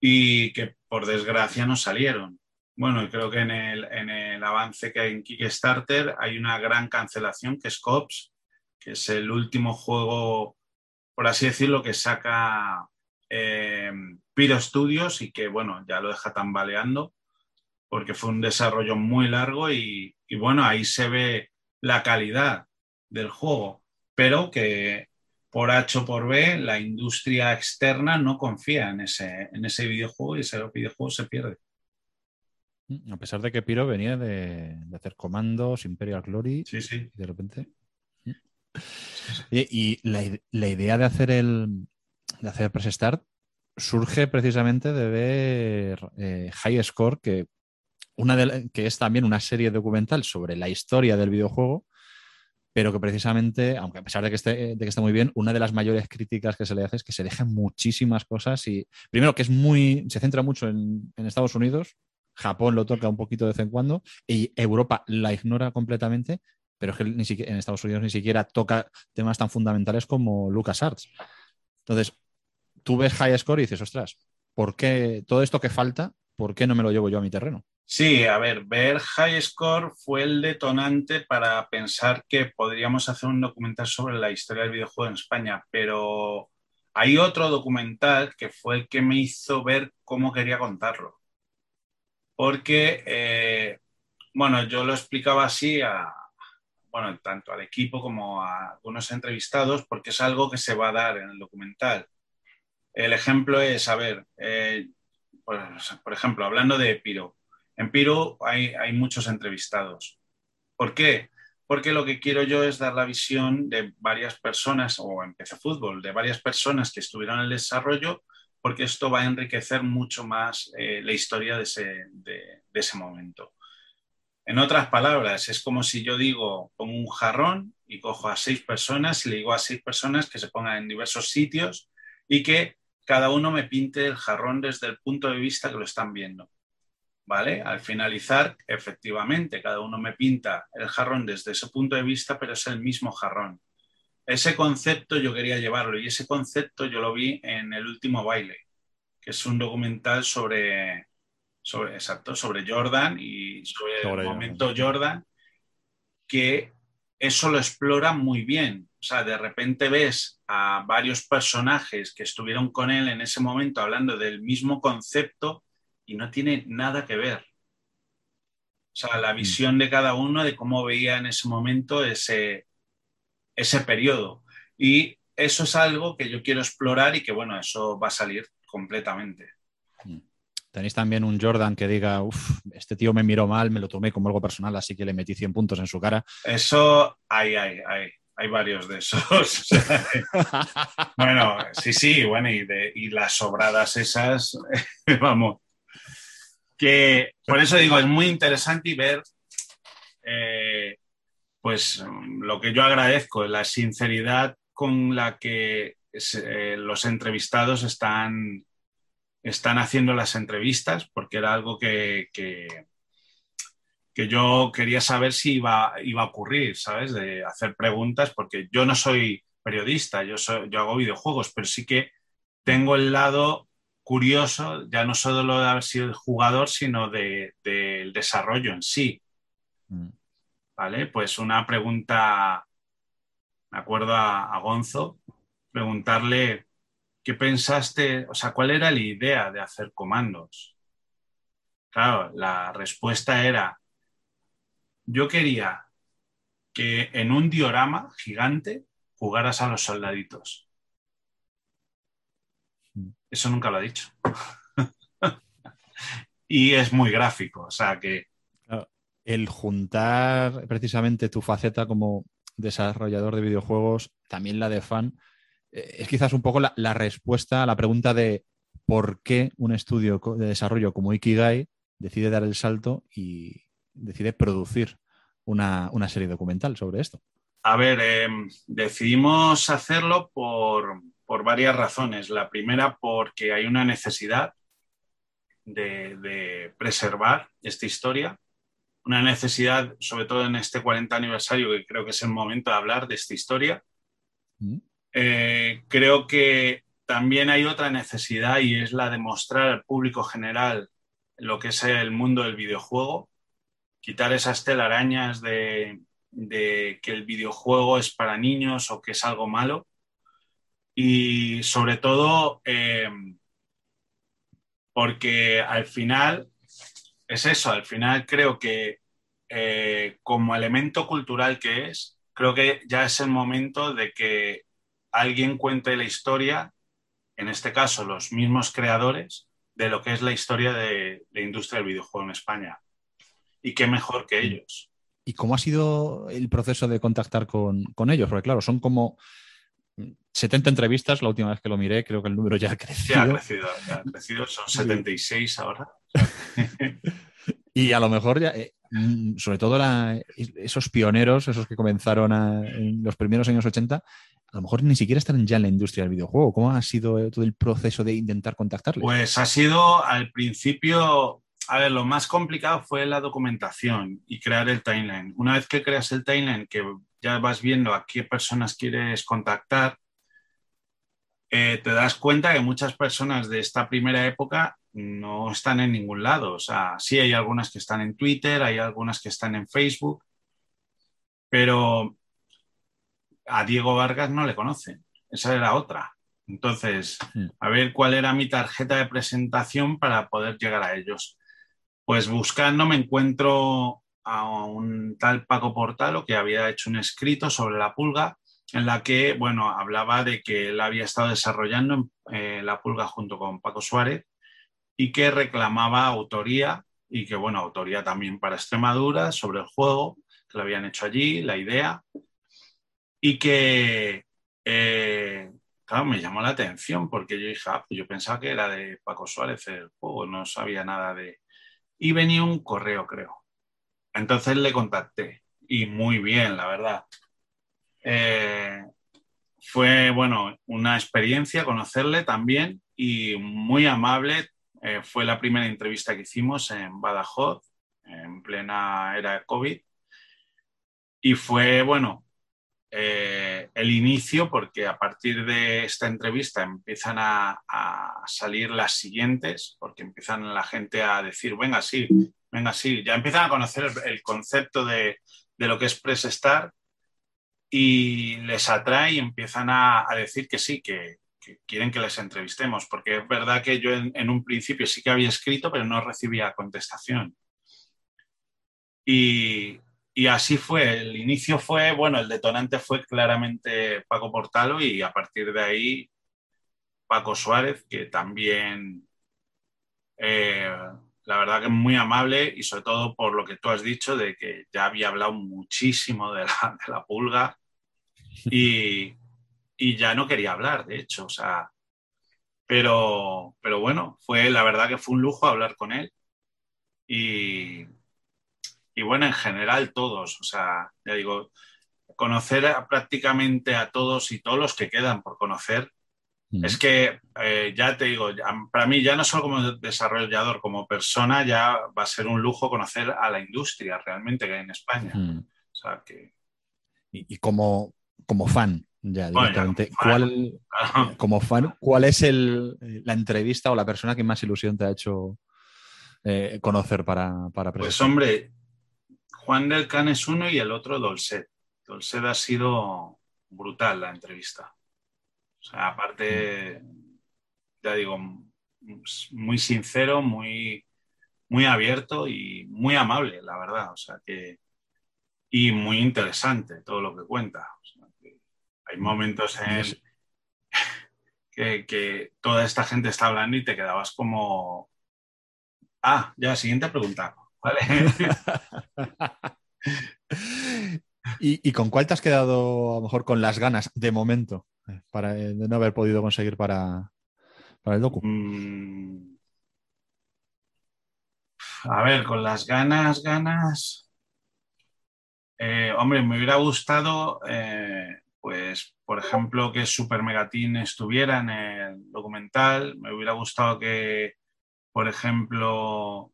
y que por desgracia no salieron. Bueno, creo que en el, avance que hay en Kickstarter hay una gran cancelación que es Cops, que es el último juego, por así decirlo, que saca eh, Piro Studios y que, bueno, ya lo deja tambaleando porque fue un desarrollo muy largo y bueno, ahí se ve la calidad del juego pero que por H o por B la industria externa no confía en ese, en ese videojuego y ese videojuego se pierde. A pesar de que Piro venía de, hacer comandos, Imperial Glory, sí, sí. de repente. Y, la, idea de hacer el de hacer Press Start surge precisamente de ver eh, High Score, que, una de que es también una serie documental sobre la historia del videojuego pero que precisamente, aunque a pesar de que, esté, de que esté muy bien, una de las mayores críticas que se le hace es que se dejan muchísimas cosas y, primero, que es muy, se centra mucho en, Estados Unidos, Japón lo toca un poquito de vez en cuando y Europa la ignora completamente, pero es que ni siquiera, en Estados Unidos ni siquiera toca temas tan fundamentales como LucasArts. Entonces, tú ves High Score y dices, ostras, ¿por qué todo esto que falta, por qué no me lo llevo yo a mi terreno? Sí, a ver, ver High Score fue el detonante para pensar que podríamos hacer un documental sobre la historia del videojuego en España, pero hay otro documental que fue el que me hizo ver cómo quería contarlo. Porque, eh, bueno, yo lo explicaba así a, bueno, tanto al equipo como a algunos entrevistados, porque es algo que se va a dar en el documental. El ejemplo es, a ver, eh, pues, por ejemplo, hablando de Piro, en Piro hay, muchos entrevistados. ¿Por qué? Porque lo que quiero yo es dar la visión de varias personas, o en PC Fútbol, de varias personas que estuvieron en el desarrollo, porque esto va a enriquecer mucho más eh, la historia de ese, momento. En otras palabras, es como si yo digo, pongo un jarrón y cojo a seis personas y le digo a seis personas que se pongan en diversos sitios y que cada uno me pinte el jarrón desde el punto de vista que lo están viendo. ¿Vale? Al finalizar, efectivamente, cada uno me pinta el jarrón desde ese punto de vista, pero es el mismo jarrón. Ese concepto yo quería llevarlo y ese concepto yo lo vi en El último baile, que es un documental sobre, sobre, exacto, sobre Jordan y sobre, el momento Jordan, que eso lo explora muy bien. O sea, de repente ves a varios personajes que estuvieron con él en ese momento hablando del mismo concepto y no tiene nada que ver. O sea, la mm. visión de cada uno de cómo veía en ese momento ese, ese periodo. Y eso es algo que yo quiero explorar y que, bueno, eso va a salir completamente. Mm. Tenéis también un Jordan que diga, uff, este tío me miró mal, me lo tomé como algo personal, así que le metí 100 puntos en su cara. Eso, hay, hay, hay. Hay varios de esos. bueno, sí, sí, bueno, y, de, y las sobradas esas, vamos, que por eso digo, es muy interesante y ver, eh, pues lo que yo agradezco, la sinceridad con la que eh, los entrevistados están, están haciendo las entrevistas, porque era algo que, que, yo quería saber si iba, iba a ocurrir, ¿sabes? De hacer preguntas, porque yo no soy periodista, yo, soy, yo hago videojuegos, pero sí que tengo el lado curioso, ya no solo de haber sido el jugador, sino del desarrollo en sí. Mm. ¿Vale? Pues una pregunta, me acuerdo a, Gonzo, preguntarle qué pensaste, o sea, cuál era la idea de hacer comandos. Claro, la respuesta era, yo quería que en un diorama gigante jugaras a los soldaditos. Eso nunca lo ha dicho. y es muy gráfico, o sea que... El juntar precisamente tu faceta como desarrollador de videojuegos, también la de fan, eh, es quizás un poco la, respuesta a la pregunta de por qué un estudio de desarrollo como Ikigai decide dar el salto y decide producir una, serie documental sobre esto. A ver, em, decidimos hacerlo por, por, varias razones. La primera, porque hay una necesidad de, preservar esta historia, una necesidad, sobre todo en este 40 aniversario, que creo que es el momento de hablar de esta historia. Mm. Eh, creo que también hay otra necesidad y es la de mostrar al público general lo que es el mundo del videojuego, quitar esas telarañas de, de que el videojuego es para niños o que es algo malo. Y sobre todo, eh, porque al final es eso, al final creo que eh, como elemento cultural que es, creo que ya es el momento de que alguien cuente la historia, en este caso los mismos creadores, de lo que es la historia de la industria del videojuego en España. Y qué mejor que ellos. ¿Y cómo ha sido el proceso de contactar con, con ellos? Porque claro, son como 70 entrevistas, la última vez que lo miré, creo que el número ya ha crecido. Ya ha crecido, ya ha crecido son 76 ahora. y a lo mejor ya, eh, mm, sobre todo esos pioneros, esos que comenzaron en los primeros años 80, a lo mejor ni siquiera están ya en la industria del videojuego. ¿Cómo ha sido todo el proceso de intentar contactarles? Pues ha sido al principio, a ver, lo más complicado fue la documentación y crear el timeline. Una vez que creas el timeline, que ya vas viendo a qué personas quieres contactar, eh, te das cuenta que muchas personas de esta primera época no están en ningún lado. O sea, sí hay algunas que están en Twitter, hay algunas que están en Facebook, pero a Diego Vargas no le conocen. Esa era otra. Entonces, hmm. a ver cuál era mi tarjeta de presentación para poder llegar a ellos. Pues buscando me encuentro a un tal Paco Portalo que había hecho un escrito sobre la pulga en la que, bueno, hablaba de que él había estado desarrollando eh, la pulga junto con Paco Suárez y que reclamaba autoría y que, bueno, autoría también para Extremadura sobre el juego, que lo habían hecho allí, la idea, y que, eh, claro, me llamó la atención porque yo dije, ah, pues yo pensaba que era de Paco Suárez el juego, no sabía nada de... Y venía un correo, creo. Entonces le contacté y muy bien, la verdad. Eh, fue, bueno, una experiencia conocerle también y muy amable. Eh, fue la primera entrevista que hicimos en Badajoz, en plena era de COVID. Y fue, bueno, eh, el inicio, porque a partir de esta entrevista empiezan a, salir las siguientes, porque empiezan la gente a decir, venga, sí, venga, sí, ya empiezan a conocer el, concepto de, lo que es Press Start y les atrae y empiezan a, decir que sí, que, quieren que les entrevistemos, porque es verdad que yo en, un principio sí que había escrito, pero no recibía contestación. Y, así fue, el inicio fue, bueno, el detonante fue claramente Paco Portalo y a partir de ahí Paco Suárez, que también eh, la verdad que es muy amable y sobre todo por lo que tú has dicho de que ya había hablado muchísimo de la, pulga y, ya no quería hablar, de hecho, o sea, pero, pero bueno, fue la verdad que fue un lujo hablar con él y, y bueno, en general todos, o sea, ya digo, conocer prácticamente a todos y todos los que quedan por conocer es que eh, ya te digo, para mí ya no solo como desarrollador, como persona, ya va a ser un lujo conocer a la industria realmente que hay en España. y, como, como fan, ya directamente, ¿cuál, como fan, ¿cuál es la entrevista o la persona que más ilusión te ha hecho eh, conocer para, para Pues hombre, Juan del Can es uno y el otro Dolcet. Dolcet ha sido brutal la entrevista. Sea, aparte, ya digo, muy sincero, muy, muy abierto y muy amable, la verdad. O sea que, y muy interesante todo lo que cuenta. Hay momentos en que, que toda esta gente está hablando y te quedabas como... Ah, ya, siguiente pregunta. Vale. ¿Y, con cuál te has quedado, a lo mejor, con las ganas de momento eh, para, de no haber podido conseguir para, para el docu? Mm. A ver, con las ganas, ganas. Eh, hombre, me hubiera gustado, eh, pues, por ejemplo, que Super Megatin estuviera en el documental. Me hubiera gustado que, por ejemplo,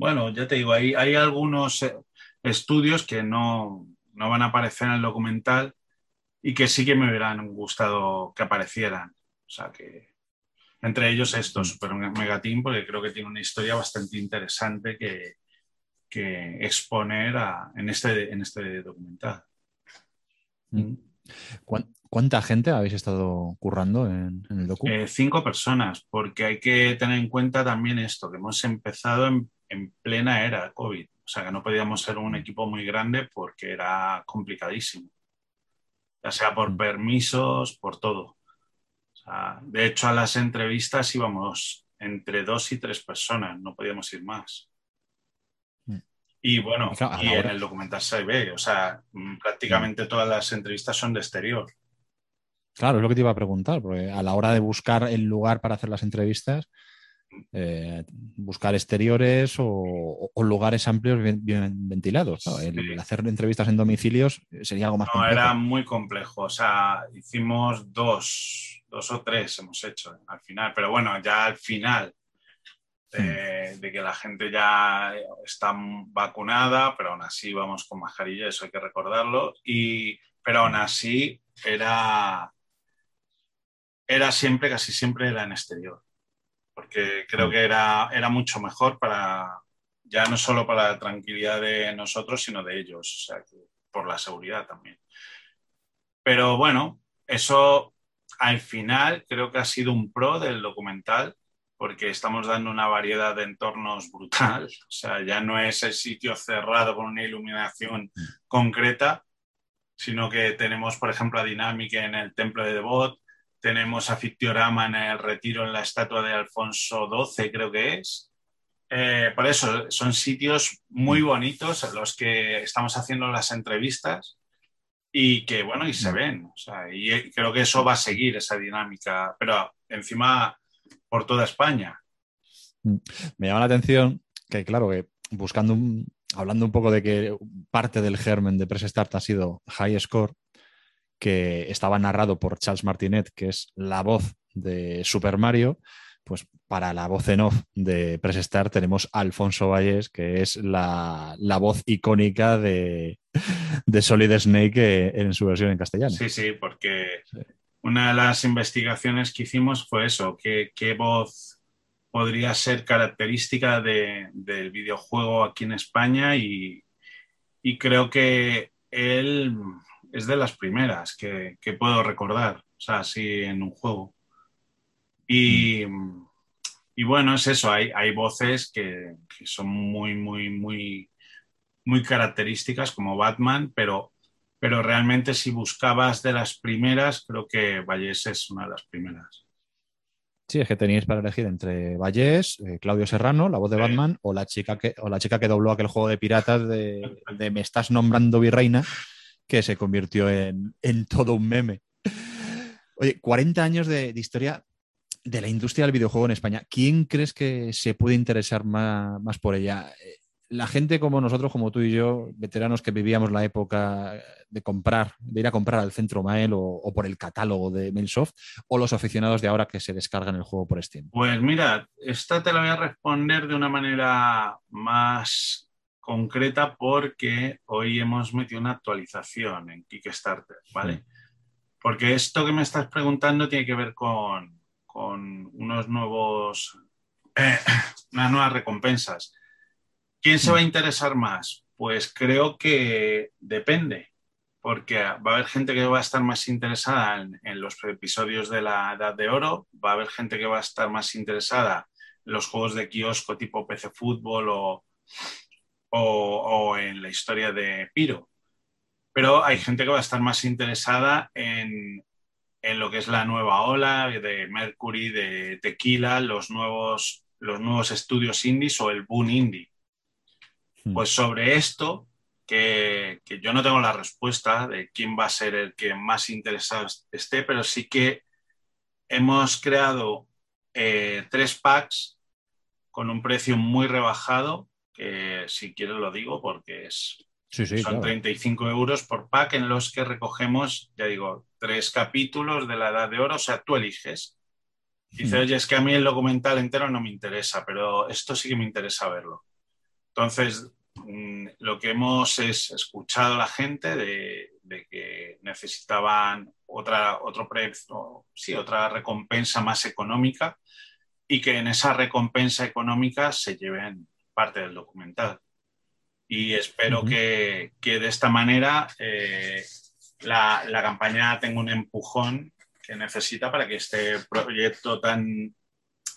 bueno, ya te digo, hay, hay algunos eh, estudios que no, van a aparecer en el documental y que sí que me hubieran gustado que aparecieran. O sea que entre ellos esto, mm. Super Megateam, porque creo que tiene una historia bastante interesante que, exponer en, este, en este documental. ¿Cuánta gente habéis estado currando en, el docu? Eh, cinco personas, porque hay que tener en cuenta también esto, que hemos empezado en en plena era COVID. O sea que no podíamos ser un equipo muy grande porque era complicadísimo. Ya sea por mm. permisos, por todo. de hecho, a las entrevistas íbamos entre dos y tres personas, no podíamos ir más. Mm. Y bueno, y en el documental se ve, o sea, mm, prácticamente todas las entrevistas son de exterior. Claro, es lo que te iba a preguntar, porque a la hora de buscar el lugar para hacer las entrevistas, eh, buscar exteriores o, lugares amplios bien, ventilados. El, hacer entrevistas en domicilios sería algo más no, Era muy complejo. O sea, hicimos dos, dos o tres hemos hecho al final, pero bueno, ya al final de, hmm. que la gente ya está vacunada, pero aún así vamos con mascarilla, eso hay que recordarlo. Y, pero aún así era, era siempre, casi siempre era en exterior porque creo mm. que era, era mucho mejor para, ya no solo para la tranquilidad de nosotros, sino de ellos, o sea, por la seguridad también. Pero bueno, eso al final creo que ha sido un pro del documental, porque estamos dando una variedad de entornos brutal, o sea, ya no es el sitio cerrado con una iluminación mm. concreta, sino que tenemos, por ejemplo, a Dinámica en el templo de Devot, tenemos a Fictiorama en el retiro en la estatua de Alfonso XII, creo que es. Eh, por eso, son sitios muy bonitos en los que estamos haciendo las entrevistas y que, bueno, y se mm. ven. O sea, y creo que eso va a seguir, esa dinámica, pero encima por toda España. Mm. Me llama la atención que, claro, que buscando, hablando un poco de que parte del germen de Press Start ha sido High Score, que estaba narrado por Charles Martinet, que es la voz de Super Mario, pues para la voz en off de Press Start tenemos a Alfonso Valles, que es la, voz icónica de, Solid Snake en su versión en castellano. Sí, sí, porque una de las investigaciones que hicimos fue eso, qué, voz podría ser característica del videojuego aquí en España y, y creo que él es de las primeras que, puedo recordar, o sea, así en un juego. Y, bueno, es eso, hay, hay voces que, son muy, muy, muy, muy características como Batman, pero, pero realmente si buscabas de las primeras, creo que Vallés es una de las primeras. Sí, es que teníais para elegir entre Vallés, eh, Claudio Serrano, la voz de Batman, o la chica que, o la chica que dobló aquel juego de piratas de, de Me estás nombrando virreina, que se convirtió en, todo un meme. Oye, 40 años de, historia de la industria del videojuego en España. ¿Quién crees que se puede interesar más, por ella? La gente como nosotros, como tú y yo, veteranos que vivíamos la época de comprar, de ir a comprar al centro Mael o, por el catálogo de Mailsoft, o los aficionados de ahora que se descargan el juego por Steam. Pues mira, esta te la voy a responder de una manera más concreta porque hoy hemos metido una actualización en Kickstarter, ¿vale? Porque esto que me estás preguntando tiene que ver con, unos nuevos, eh, unas nuevas recompensas. ¿Quién se va a interesar más? Pues creo que depende, porque va a haber gente que va a estar más interesada en, en, los episodios de la Edad de Oro, va a haber gente que va a estar más interesada en los juegos de kiosco tipo PC Fútbol o, o, en la historia de Piro. pero hay gente que va a estar más interesada en, lo que es la nueva ola de Mercury, de Tequila, los nuevos, los nuevos estudios indies o el boom indie. Hmm. Pues sobre esto, que, yo no tengo la respuesta de quién va a ser el que más interesado esté, pero sí que hemos creado eh, tres packs con un precio muy rebajado, que si quieres lo digo porque es, son 35 euros por pack en los que recogemos, ya digo, tres capítulos de la Edad de Oro, o sea, tú eliges. Dice, hmm. oye, es que a mí el documental entero no me interesa, pero esto sí que me interesa verlo. Entonces, mm, lo que hemos es escuchado a la gente de, que necesitaban otra, otro precio, sí, otra recompensa más económica y que en esa recompensa económica se lleven parte del documental. Y espero que, de esta manera eh, la, la, campaña tenga un empujón que necesita para que este proyecto tan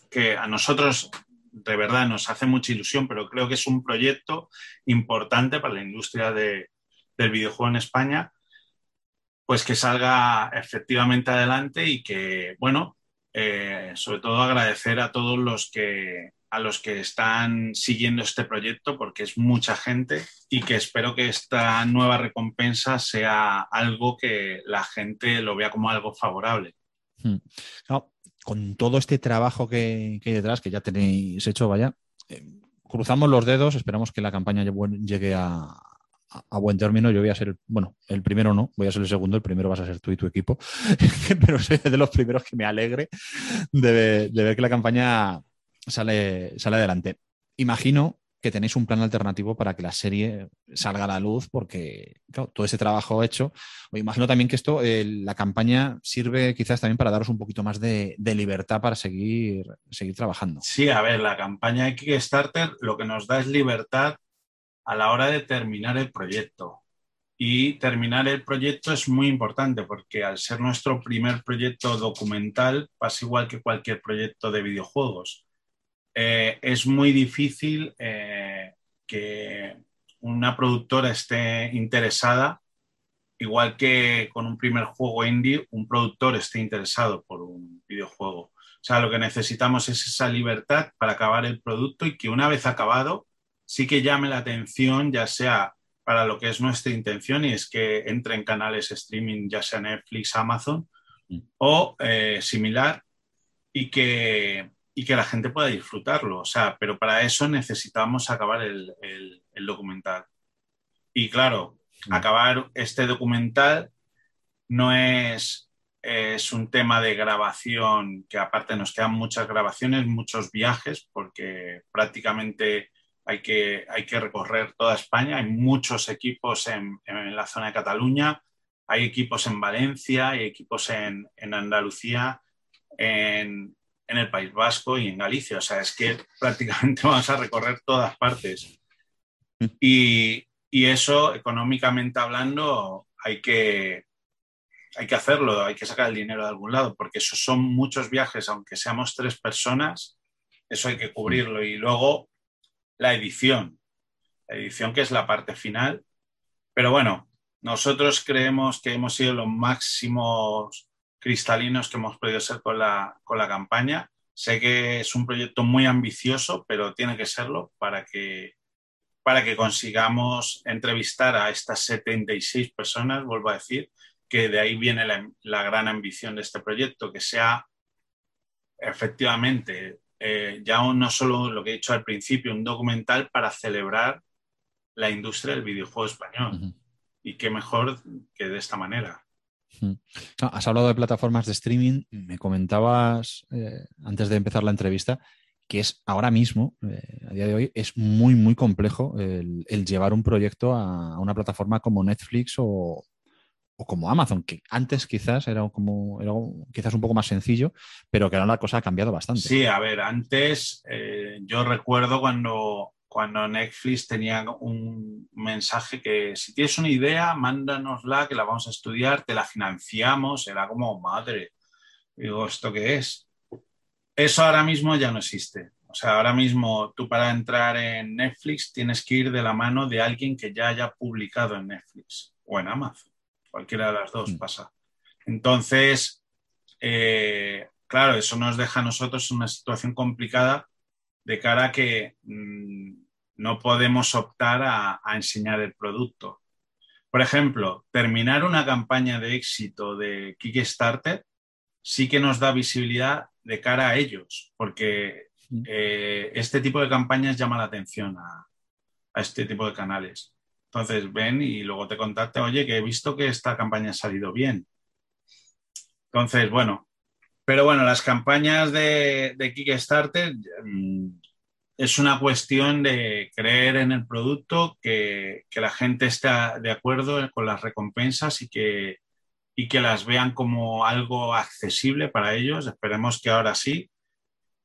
que a nosotros de verdad nos hace mucha ilusión, pero creo que es un proyecto importante para la industria del videojuego en España, pues que salga efectivamente adelante y que, bueno, eh, sobre todo agradecer a todos los que a los que están siguiendo este proyecto porque es mucha gente y que espero que esta nueva recompensa sea algo que la gente lo vea como algo favorable. Hmm. con todo este trabajo que, hay detrás, que ya tenéis hecho, vaya, eh, cruzamos los dedos, esperamos que la campaña llegue a, buen término. Yo voy a ser, bueno, el primero no, voy a ser el segundo, el primero vas a ser tú y tu equipo, pero soy de los primeros que me alegre de, ver que la campaña sale, sale adelante. Imagino que tenéis un plan alternativo para que la serie salga a la luz, porque todo ese trabajo hecho, imagino también que esto, la campaña sirve quizás también para daros un poquito más de, de, libertad para seguir, seguir trabajando. Sí, a ver, la campaña de Kickstarter lo que nos da es libertad a la hora de terminar el proyecto. Y terminar el proyecto es muy importante porque al ser nuestro primer proyecto documental, pasa igual que cualquier proyecto de videojuegos. Eh, es muy difícil eh, que una productora esté interesada, igual que con un primer juego indie, un productor esté interesado por un videojuego. O sea, lo que necesitamos es esa libertad para acabar el producto y que una vez acabado, sí que llame la atención, ya sea para lo que es nuestra intención y es que entre en canales streaming, ya sea Netflix, Amazon mm. o eh, similar, y que, y que la gente pueda disfrutarlo. O sea, pero para eso necesitamos acabar el, documental. Y claro, mm. acabar este documental no es, es un tema de grabación, que aparte nos quedan muchas grabaciones, muchos viajes, porque prácticamente hay que, hay que recorrer toda España, hay muchos equipos en, la zona de Cataluña, hay equipos en Valencia, hay equipos en, Andalucía, en, el País Vasco y en Galicia. O sea, es que prácticamente vamos a recorrer todas partes. Y, eso, económicamente hablando, hay que, hay que hacerlo, hay que sacar el dinero de algún lado, porque esos son muchos viajes, aunque seamos tres personas, eso hay que cubrirlo. Y luego la edición. La edición que es la parte final. Pero bueno, nosotros creemos que hemos sido los máximos cristalinos que hemos podido ser con la, con la campaña. Sé que es un proyecto muy ambicioso, pero tiene que serlo para que, para que consigamos entrevistar a estas 76 personas, vuelvo a decir, que de ahí viene la, la gran ambición de este proyecto, que sea efectivamente eh, ya no solo lo que he dicho al principio, un documental para celebrar la industria del videojuego español. Y qué mejor que de esta manera. Has hablado de plataformas de streaming. Me comentabas eh, antes de empezar la entrevista que es ahora mismo, eh, a día de hoy, es muy, muy complejo el, llevar un proyecto a, una plataforma como Netflix o, o como Amazon, que antes quizás era como era quizás un poco más sencillo, pero que ahora la cosa ha cambiado bastante. Sí, a ver, antes eh, yo recuerdo cuando, cuando Netflix tenía un mensaje que si tienes una idea, mándanosla, que la vamos a estudiar, te la financiamos, era como madre. Digo, ¿esto qué es? Eso ahora mismo ya no existe. O sea, ahora mismo tú para entrar en Netflix tienes que ir de la mano de alguien que ya haya publicado en Netflix. o en Amazon. Cualquiera de las dos mm. pasa. Entonces, eh, claro, eso nos deja a nosotros una situación complicada de cara a que mm, no podemos optar a, enseñar el producto. Por ejemplo, terminar una campaña de éxito de Kickstarter sí que nos da visibilidad de cara a ellos, porque mm. eh, este tipo de campañas llama la atención a, este tipo de canales. Entonces ven y luego te contactan, oye, que he visto que esta campaña ha salido bien. Entonces, bueno, pero bueno, las campañas de, de Kickstarter mm, es una cuestión de creer en el producto, que, la gente esté de acuerdo con las recompensas y que, y que las vean como algo accesible para ellos. Esperemos que ahora sí.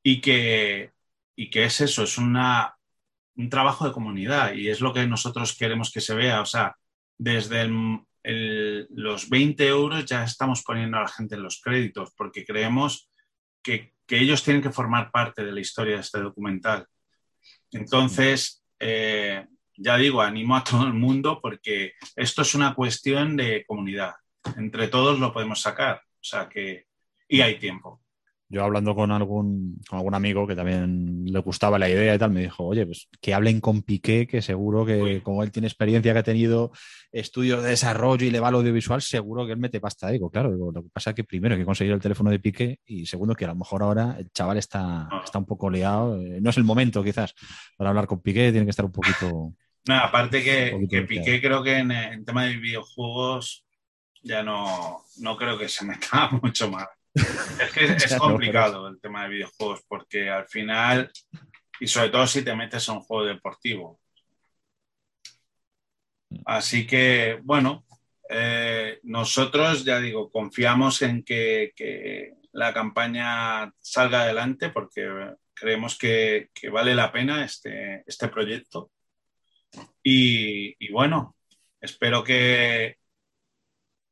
Y que, y que es eso, es una, un trabajo de comunidad y es lo que nosotros queremos que se vea. O sea, desde los 20 euros ya estamos poniendo a la gente en los créditos porque creemos que, que ellos tienen que formar parte de la historia de este documental. Entonces, eh, ya digo, animo a todo el mundo porque esto es una cuestión de comunidad. Entre todos lo podemos sacar. O sea que, y hay tiempo yo hablando con algún, con algún amigo que también le gustaba la idea y tal, me dijo, oye, pues que hablen con Piqué, que seguro que como él tiene experiencia, que ha tenido estudios de desarrollo y le va al audiovisual, seguro que él mete pasta. Digo, claro, lo que pasa es que primero hay que conseguir el teléfono de Piqué y segundo que a lo mejor ahora el chaval está, ah. está un poco liado. Eh, no es el momento quizás para hablar con Piqué, tiene que estar un poquito... No, aparte que, que Piqué creo que en, en tema de videojuegos ya no, no creo que se meta mucho más. Es que es, complicado el tema de videojuegos porque al final, y sobre todo si te metes a un juego deportivo. Así que, bueno, eh, nosotros, ya digo, confiamos en que, la campaña salga adelante porque creemos que, vale la pena este, este proyecto. y, bueno, espero que,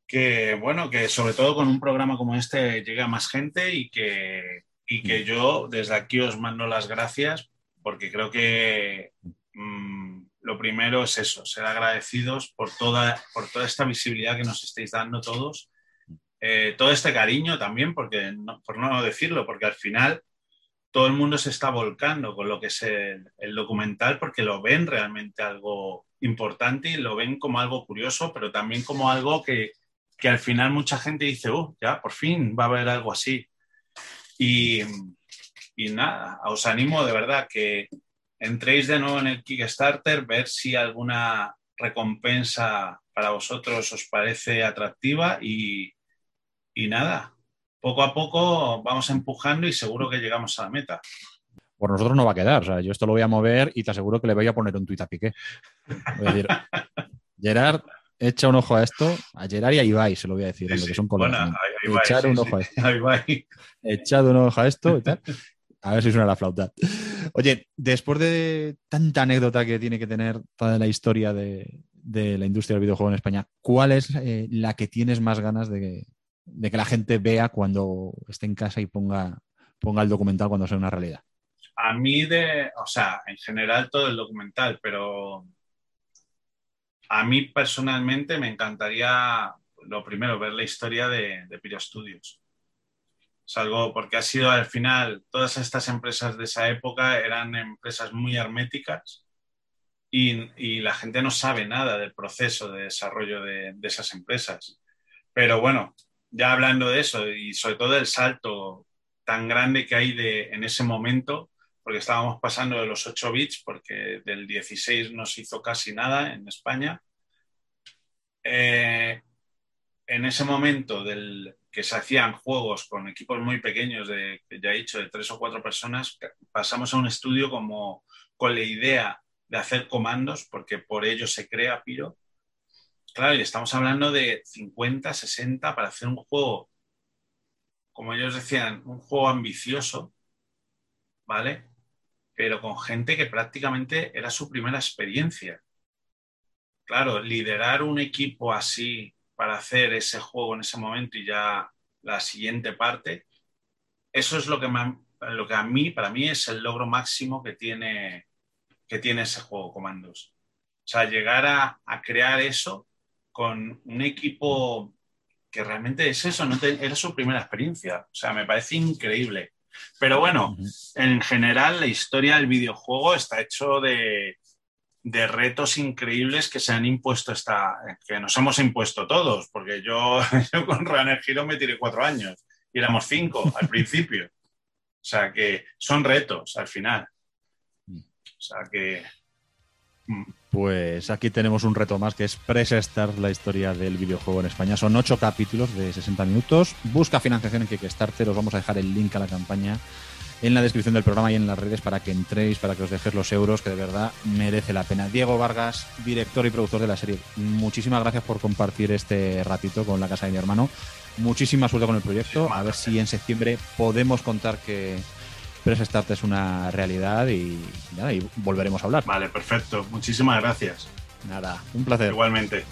que, bueno, que sobre todo con un programa como este llegue a más gente y que, y que mm. yo desde aquí os mando las gracias porque creo que mm, lo primero es eso, ser agradecidos por toda, por toda esta visibilidad que nos estáis dando todos, eh, todo este cariño también, porque por no decirlo, porque al final todo el mundo se está volcando con lo que es el, el documental porque lo ven realmente algo importante y lo ven como algo curioso, pero también como algo que, que al final mucha gente dice, oh, ya, por fin va a haber algo así. Y, nada, os animo de verdad que entréis de nuevo en el Kickstarter, ver si alguna recompensa para vosotros os parece atractiva y, nada, poco a poco vamos empujando y seguro que llegamos a la meta. Por nosotros no va a quedar, o sea, yo esto lo voy a mover y te aseguro que le voy a poner un tuit a Piqué. Gerard, echa un ojo a esto, a Gerard y a Ibai, se lo voy a decir, que son colegas. Echar un ojo a esto. Echad un ojo a esto y tal. A ver si suena la flauta. Oye, después de tanta anécdota que tiene que tener toda la historia de, la industria del videojuego en España, ¿cuál es eh, la que tienes más ganas de que, de que, la gente vea cuando esté en casa y ponga, ponga el documental cuando sea una realidad? A mí de, o sea, en general todo el documental, pero a mí personalmente me encantaría, lo primero, ver la historia de, de Piro Studios. Es porque ha sido al final, todas estas empresas de esa época eran empresas muy herméticas y, la gente no sabe nada del proceso de desarrollo de, esas empresas. Pero bueno, ya hablando de eso y sobre todo del salto tan grande que hay de, en ese momento, porque estábamos pasando de los 8 bits, porque del 16 no se hizo casi nada en España. Eh, en ese momento del que se hacían juegos con equipos muy pequeños, de, ya he dicho, de tres o cuatro personas, pasamos a un estudio como con la idea de hacer comandos, porque por ello se crea Piro. Claro, y estamos hablando de 50, 60 para hacer un juego, como ellos decían, un juego ambicioso, ¿vale? Pero con gente que prácticamente era su primera experiencia. Claro, liderar un equipo así para hacer ese juego en ese momento y ya la siguiente parte, eso es lo que, lo que a mí, para mí, es el logro máximo que tiene, que tiene ese juego, Comandos. O sea, llegar a, crear eso con un equipo que realmente es eso, no era su primera experiencia. O sea, me parece increíble. Pero bueno, en general la historia del videojuego está hecho de, de retos increíbles que se han impuesto esta, que nos hemos impuesto todos, porque yo, con Runner Hero me tiré cuatro años y éramos cinco al principio. O sea que son retos al final. O sea que. Pues aquí tenemos un reto más que es Press Start, la historia del videojuego en España. Son ocho capítulos de 60 minutos. Busca financiación en Kickstarter. Os vamos a dejar el link a la campaña en la descripción del programa y en las redes para que entréis, para que os dejes los euros, que de verdad merece la pena. Diego Vargas, director y productor de la serie, muchísimas gracias por compartir este ratito con la casa de mi hermano. Muchísima suerte con el proyecto. A ver si en septiembre podemos contar que Press Start es una realidad y, y volveremos a hablar. Vale, perfecto. Muchísimas gracias. Nada, un placer. Igualmente.